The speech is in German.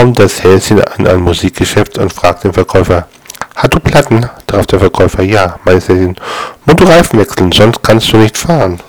kommt das Häschen an ein Musikgeschäft und fragt den Verkäufer, hat du Platten? Darauf der Verkäufer, ja, meines Häschen. Musst du Reifen wechseln, sonst kannst du nicht fahren.